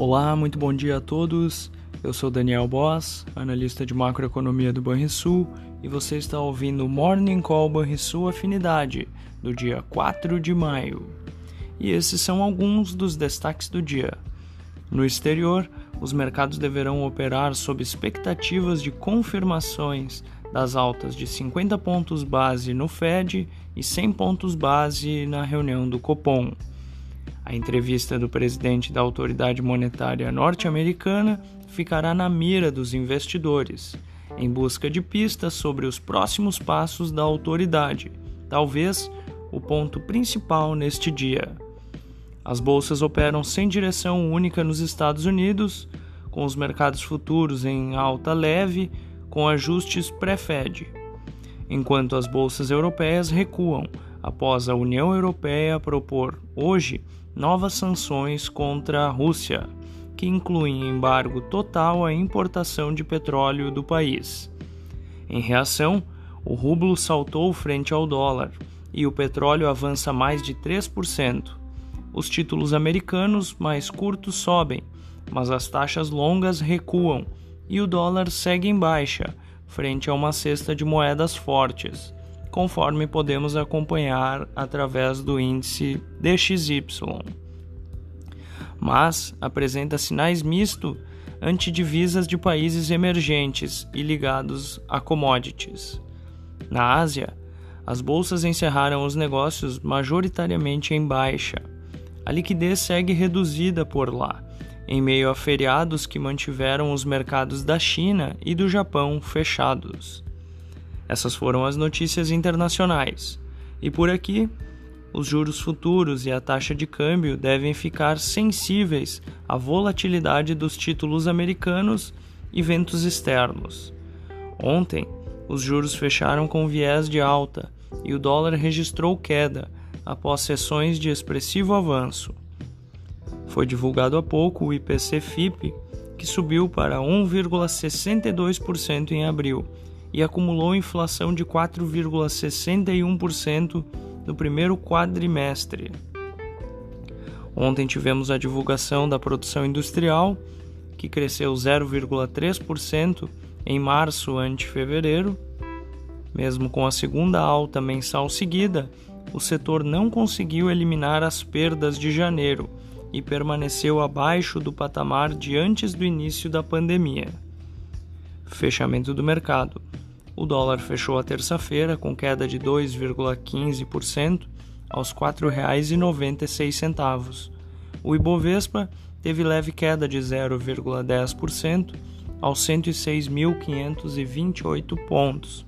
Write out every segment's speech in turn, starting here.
Olá, muito bom dia a todos. Eu sou Daniel Boss, analista de macroeconomia do Banrisul, e você está ouvindo o Morning Call Banrisul Afinidade, do dia 4 de maio. E esses são alguns dos destaques do dia. No exterior, os mercados deverão operar sob expectativas de confirmações das altas de 50 pontos base no Fed e 100 pontos base na reunião do Copom. A entrevista do presidente da autoridade monetária norte-americana ficará na mira dos investidores, em busca de pistas sobre os próximos passos da autoridade, talvez o ponto principal neste dia. As bolsas operam sem direção única nos Estados Unidos, com os mercados futuros em alta leve, com ajustes pré-Fed, enquanto as bolsas europeias recuam após a União Europeia propor hoje novas sanções contra a Rússia, que incluem embargo total à importação de petróleo do país. Em reação, o rublo saltou frente ao dólar e o petróleo avança mais de 3%. Os títulos americanos mais curtos sobem, mas as taxas longas recuam e o dólar segue em baixa frente a uma cesta de moedas fortes conforme podemos acompanhar através do índice DXY. Mas apresenta sinais misto ante divisas de países emergentes e ligados a commodities. Na Ásia, as bolsas encerraram os negócios majoritariamente em baixa. A liquidez segue reduzida por lá, em meio a feriados que mantiveram os mercados da China e do Japão fechados. Essas foram as notícias internacionais. E por aqui, os juros futuros e a taxa de câmbio devem ficar sensíveis à volatilidade dos títulos americanos e ventos externos. Ontem, os juros fecharam com viés de alta e o dólar registrou queda após sessões de expressivo avanço. Foi divulgado há pouco o IPC-FIP, que subiu para 1,62% em abril e acumulou inflação de 4,61% no primeiro quadrimestre. Ontem tivemos a divulgação da produção industrial, que cresceu 0,3% em março ante fevereiro. Mesmo com a segunda alta mensal seguida, o setor não conseguiu eliminar as perdas de janeiro e permaneceu abaixo do patamar de antes do início da pandemia. Fechamento do mercado. O dólar fechou a terça-feira com queda de 2,15% aos R$ 4,96. O Ibovespa teve leve queda de 0,10% aos 106.528 pontos.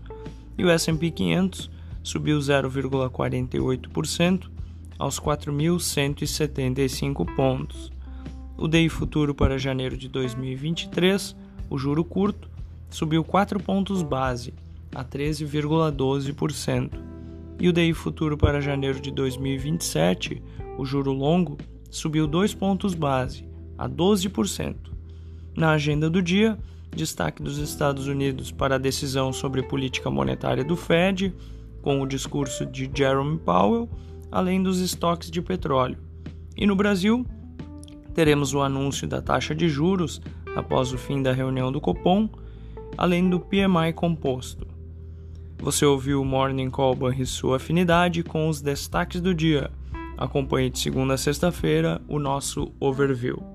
E o S&P 500 subiu 0,48% aos 4.175 pontos. O DI futuro para janeiro de 2023, o juro curto, subiu 4 pontos base a 13,12%. E o DI futuro para janeiro de 2027, o juro longo, subiu 2 pontos base a 12%. Na agenda do dia, destaque dos Estados Unidos para a decisão sobre política monetária do Fed, com o discurso de Jerome Powell, além dos estoques de petróleo. E no Brasil, teremos o anúncio da taxa de juros após o fim da reunião do Copom além do PMI composto. Você ouviu o Morning Call e sua afinidade com os destaques do dia. Acompanhe de segunda a sexta-feira o nosso overview.